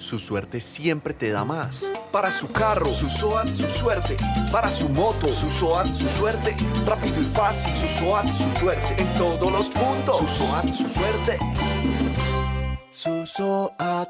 Su suerte siempre te da más. Para su carro, su SOAT, su suerte. Para su moto, su SOAT, su suerte. Rápido y fácil, su SOAT, su suerte. En todos los puntos, su SOAT, su suerte. Su SOAT,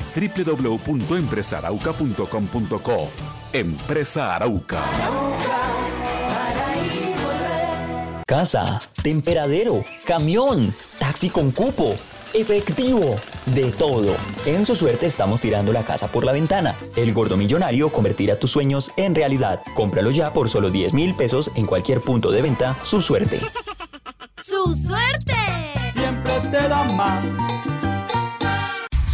www.empresarauca.com.co. Empresa Arauca. Casa, temperadero, camión, taxi con cupo, efectivo, de todo. En su suerte estamos tirando la casa por la ventana. El gordo millonario convertirá tus sueños en realidad. Cómpralo ya por solo 10 mil pesos en cualquier punto de venta. Su suerte. ¡Su suerte! Siempre te da más.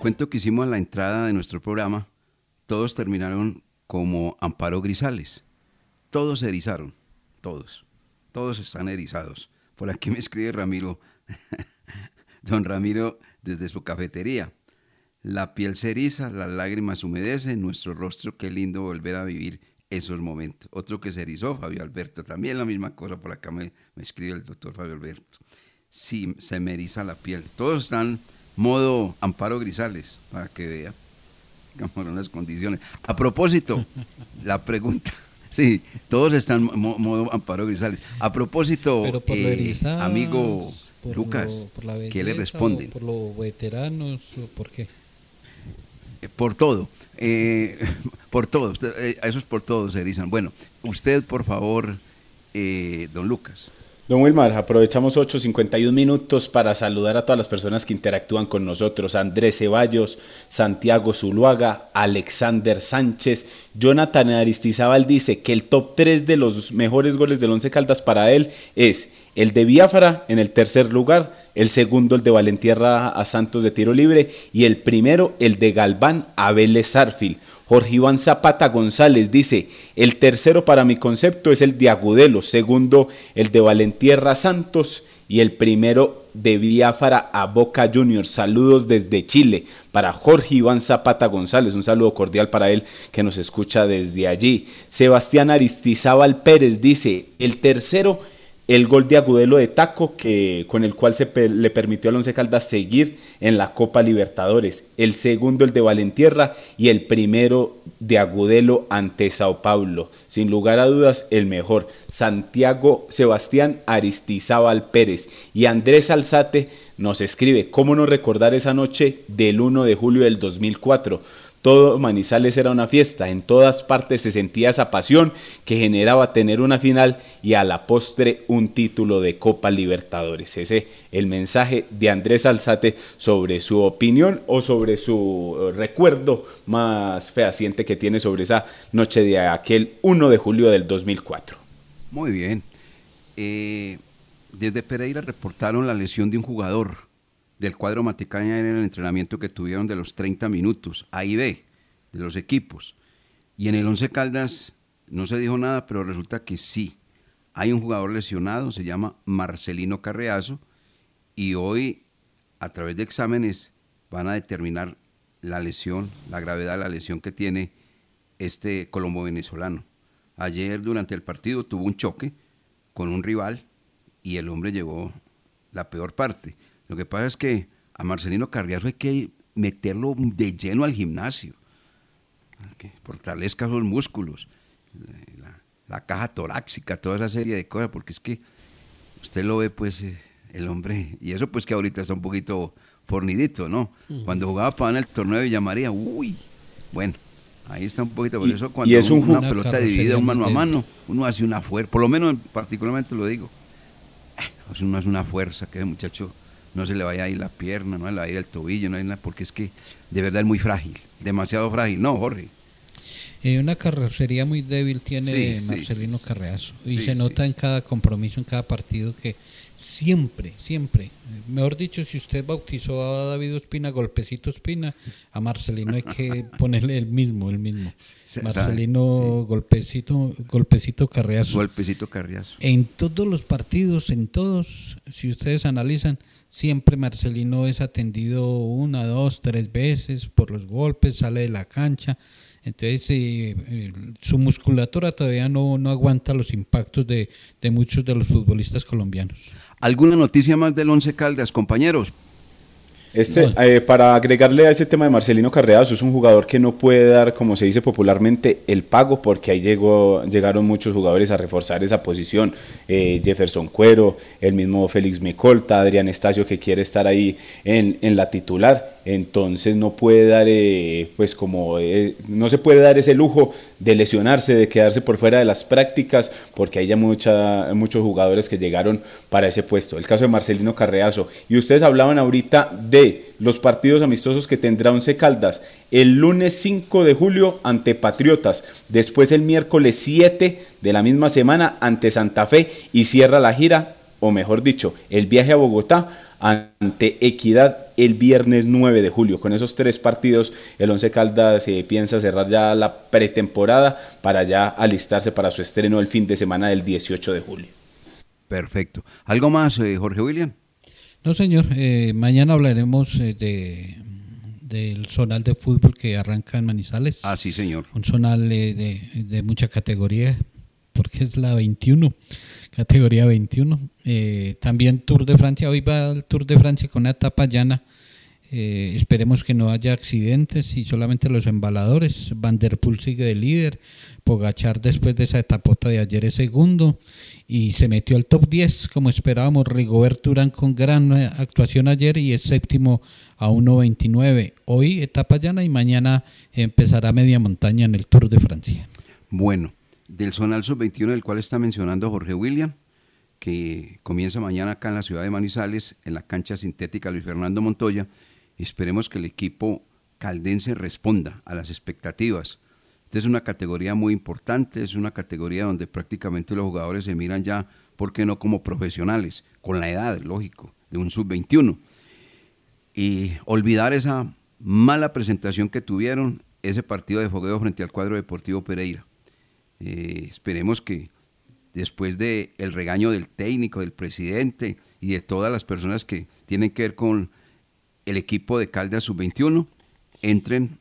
recuento que hicimos a la entrada de nuestro programa, todos terminaron como Amparo Grisales. Todos se erizaron, todos. Todos están erizados. Por aquí me escribe Ramiro, don Ramiro, desde su cafetería. La piel se eriza, las lágrimas humedecen, nuestro rostro, qué lindo volver a vivir esos momentos. Otro que se erizó, Fabio Alberto, también la misma cosa, por acá me, me escribe el doctor Fabio Alberto. Sí, se me eriza la piel. Todos están modo Amparo Grisales, para que vea, digamos, unas condiciones. A propósito, la pregunta, sí, todos están mo- modo Amparo Grisales. A propósito, eh, amigo por Lucas, lo- por la ¿qué le responden? por los veteranos, o ¿por qué? Eh, Por todo, eh, por todo, usted- eh, eso es por todo, se erizan. Bueno, usted, por favor, eh, don Lucas. Don Wilmar, aprovechamos 8.51 minutos para saludar a todas las personas que interactúan con nosotros. Andrés Ceballos, Santiago Zuluaga, Alexander Sánchez, Jonathan Aristizábal dice que el top 3 de los mejores goles del Once Caldas para él es el de Biafara en el tercer lugar, el segundo el de Valentierra a Santos de tiro libre y el primero el de Galván a Vélez Sarfield. Jorge Iván Zapata González dice, el tercero para mi concepto es el de Agudelo, segundo el de Valentierra Santos y el primero de Biafara a Boca Juniors. Saludos desde Chile para Jorge Iván Zapata González. Un saludo cordial para él que nos escucha desde allí. Sebastián Aristizábal Pérez dice, el tercero el gol de Agudelo de Taco, que, con el cual se le permitió al Once Caldas seguir en la Copa Libertadores. El segundo, el de Valentierra, y el primero de Agudelo ante Sao Paulo. Sin lugar a dudas, el mejor. Santiago Sebastián Aristizábal Pérez. Y Andrés Alzate nos escribe, ¿cómo no recordar esa noche del 1 de julio del 2004? Todo Manizales era una fiesta, en todas partes se sentía esa pasión que generaba tener una final y a la postre un título de Copa Libertadores. Ese el mensaje de Andrés Alzate sobre su opinión o sobre su eh, recuerdo más fehaciente que tiene sobre esa noche de aquel 1 de julio del 2004. Muy bien. Eh, desde Pereira reportaron la lesión de un jugador del cuadro Matecaña en el entrenamiento que tuvieron de los 30 minutos, A y B, de los equipos. Y en el 11 Caldas no se dijo nada, pero resulta que sí. Hay un jugador lesionado, se llama Marcelino Carreazo, y hoy, a través de exámenes, van a determinar la lesión, la gravedad de la lesión que tiene este colombo venezolano. Ayer durante el partido tuvo un choque con un rival y el hombre llevó la peor parte. Lo que pasa es que a Marcelino Carriazo hay que meterlo de lleno al gimnasio, que fortalezca los músculos, la, la caja torácica, toda esa serie de cosas, porque es que usted lo ve pues eh, el hombre, y eso pues que ahorita está un poquito fornidito, ¿no? Cuando jugaba para en el torneo de Villamaría, uy, bueno, ahí está un poquito, por Y- eso cuando y es un una pelota dividida un mano a mano, uno hace una fuerza, por lo menos particularmente lo digo, pues uno hace una fuerza que ese muchacho no se le vaya a ir la pierna, no se le vaya a ir el tobillo, no hay nada, porque es que de verdad es muy frágil, demasiado frágil, no, Jorge. Eh, una carrocería muy débil tiene Sí, Marcelino sí, sí. Carreazo y se nota en cada compromiso, en cada partido que siempre, siempre, mejor dicho, si usted bautizó a David Ospina golpecito Ospina, a Marcelino hay que ponerle el mismo, el mismo. Marcelino golpecito, golpecito Carreazo. Golpecito Carriazo. En todos los partidos, en todos, si ustedes analizan, siempre Marcelino es atendido una, dos, tres veces por los golpes, sale de la cancha. Entonces, eh, eh, su musculatura todavía no, no aguanta los impactos de, de muchos de los futbolistas colombianos. ¿Alguna noticia más del Once Caldas, compañeros? Este, eh, para agregarle a ese tema de Marcelino Carreazo, es un jugador que no puede dar, como se dice popularmente, el pago, porque ahí llegó, llegaron muchos jugadores a reforzar esa posición. Eh, Jefferson Cuero, el mismo Félix Micolta, Adrián Estacio, que quiere estar ahí en, en la titular. Entonces no puede dar, eh, pues como, eh, no se puede dar ese lujo de lesionarse, de quedarse por fuera de las prácticas, porque hay ya muchos jugadores que llegaron para ese puesto. El caso de Marcelino Carreazo. Y ustedes hablaban ahorita de los partidos amistosos que tendrá Once Caldas. El lunes 5 de julio ante Patriotas. Después el miércoles 7 de la misma semana ante Santa Fe. Y cierra la gira, o mejor dicho, el viaje a Bogotá ante Equidad el viernes 9 de julio. Con esos tres partidos, el Once Caldas se piensa cerrar ya la pretemporada para ya alistarse para su estreno el fin de semana del 18 de julio. Perfecto. ¿Algo más, eh, Jorge William? No, señor, eh, mañana hablaremos eh, de del zonal de fútbol que arranca en Manizales. Ah, sí, señor. Un zonal eh, de, de mucha categoría, porque es la 21, categoría 21. Eh, también Tour de Francia, hoy va el Tour de Francia con una etapa llana. Eh, esperemos que no haya accidentes y solamente los embaladores. Van der Poel sigue de líder. Pogachar después de esa etapota de ayer es segundo y se metió al top 10 como esperábamos. Rigobert Urán con gran eh, actuación ayer y es séptimo a 1.29. Hoy etapa llana y mañana empezará media montaña en el Tour de Francia. Bueno, del Zonal Sub-21, del cual está mencionando Jorge William, que comienza mañana acá en la ciudad de Manizales, en la cancha sintética Luis Fernando Montoya. Esperemos que el equipo caldense responda a las expectativas. Esta es una categoría muy importante, es una categoría donde prácticamente los jugadores se miran ya ¿por qué no como profesionales? Con la edad, lógico, de un sub-21. Y olvidar esa mala presentación que tuvieron, ese partido de fogueo frente al cuadro deportivo Pereira. Eh, esperemos que después del el regaño del técnico, del presidente y de todas las personas que tienen que ver con el equipo de Caldas Sub-21, entren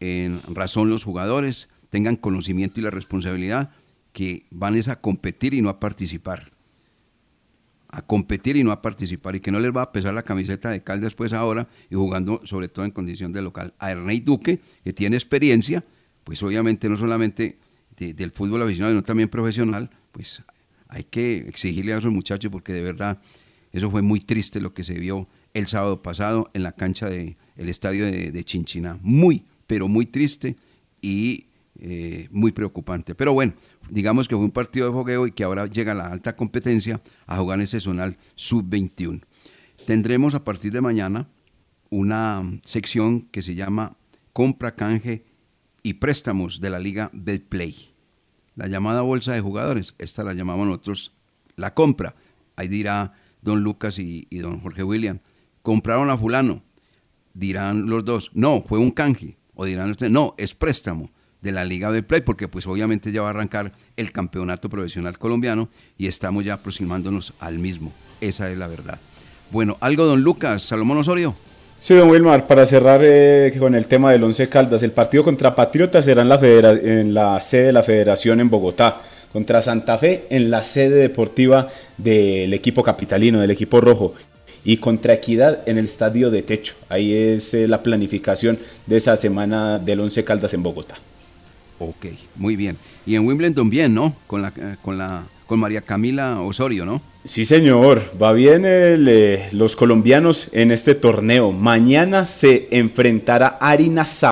en razón los jugadores, tengan conocimiento y la responsabilidad que van a competir y no a participar. A competir y no a participar y que no les va a pesar la camiseta de Caldas pues ahora y jugando sobre todo en condición de local. A Ernei Duque, que tiene experiencia, pues obviamente no solamente del fútbol aficionado, sino también profesional, pues hay que exigirle a esos muchachos porque de verdad eso fue muy triste lo que se vio el sábado pasado en la cancha del estadio de, de Chinchina. Muy, pero muy triste y eh, muy preocupante. Pero bueno, digamos que fue un partido de fogueo y que ahora llega la alta competencia a jugar en ese zonal sub-21. Tendremos a partir de mañana una sección que se llama compra, canje y préstamos de la liga Betplay. La llamada bolsa de jugadores, esta la llamamos nosotros la compra. Ahí dirá don Lucas y, don Jorge William, compraron a fulano. Dirán los dos, no, fue un canje. O dirán ustedes, no, es préstamo de la Liga del Play, porque pues obviamente ya va a arrancar el campeonato profesional colombiano y estamos ya aproximándonos al mismo. Esa es la verdad. Bueno, algo, don Lucas, Salomón Osorio. Sí, don Wilmar, para cerrar eh, con el tema del Once Caldas, el partido contra Patriotas será en la, sede de la Federación en Bogotá, contra Santa Fe en la sede deportiva del equipo capitalino, del equipo rojo y contra Equidad en el Estadio de Techo. Ahí es eh, la planificación de esa semana del Once Caldas en Bogotá. Ok, muy bien. Y en Wimbledon bien, ¿no? Con la, con la con María Camila Osorio, ¿no? Sí, señor. Va bien eh, los colombianos en este torneo. Mañana se enfrentará Arina